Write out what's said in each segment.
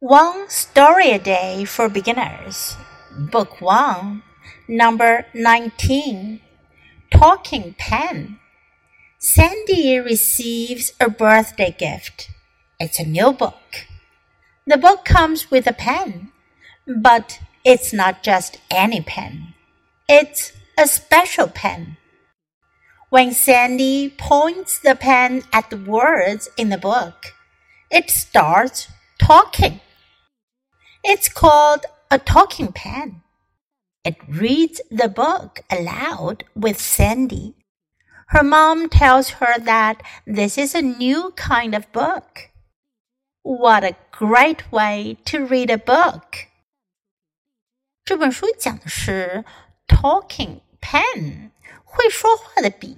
One Story a Day for Beginners, Book 1, Number 19 Talking Pen. Sandy receives a birthday gift. It's a new book. The book comes with a pen, but it's not just any pen. It's a special pen. When Sandy points the pen at the words in the book, it starts talking. It's called a talking pen. It reads the book aloud with Sandy. Her mom tells her that this is a new kind of book. What a great way to read a book! 这本书讲的是 talking pen，会说话的笔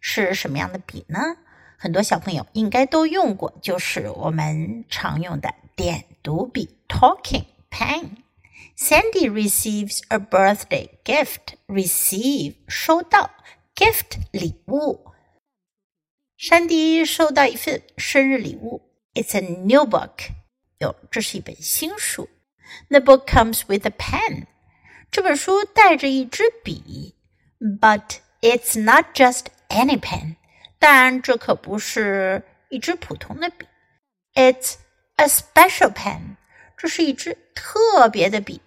是什么样的笔呢？很多小朋友应该都用过，就是我们常用的 点读笔 talking pen。Sandy receives a birthday gift. Receive 收到 gift 礼物。山迪收到一份生日礼物。It's a new book. 哟，这是一本新书。The book comes with a pen. 这本书带着一支笔。But it's not just any pen. 但这可不是一支普通的笔。It's a special pen. 这是一支特别的笔。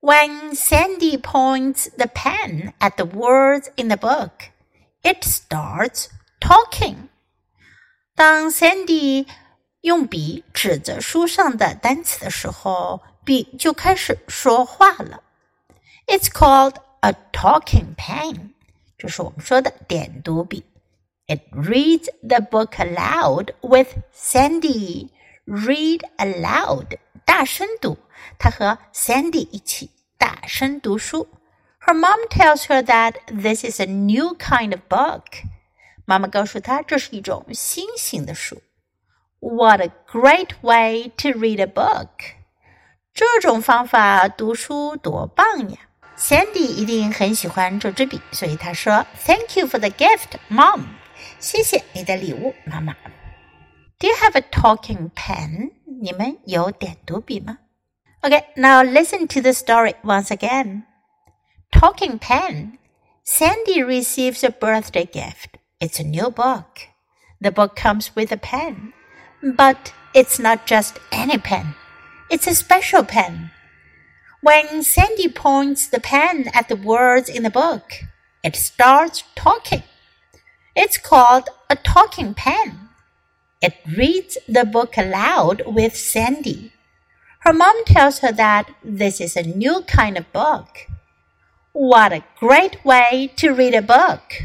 When Sandy points the pen at the words in the book, it starts talking. 当 Sandy 用笔指着书上的单词的时候，笔就开始说话了。It's called a talking pen，这是我们说的点读笔。It reads the book aloud with Sandy read aloud，大声读。她和 Sandy 一起大声读书。Her mom tells her that this is a new kind of book。妈妈告诉她这是一种新型的书。What a great way to read a book！这种方法读书多棒呀！Sandy 一定很喜欢这支笔，所以她说：“Thank you for the gift, Mom。”谢谢你的礼物，妈妈。 do you have a talking pen? 你们有点读笔吗？Okay, now listen to the story once again. Talking pen. Sandy receives a birthday gift. It's a new book. The book comes with a pen. But it's not just any pen. It's a special pen. When Sandy points the pen at the words in the book, it starts talking. It's called a talking pen. It reads the book aloud with Sandy. Her mom tells her that this is a new kind of book. What a great way to read a book!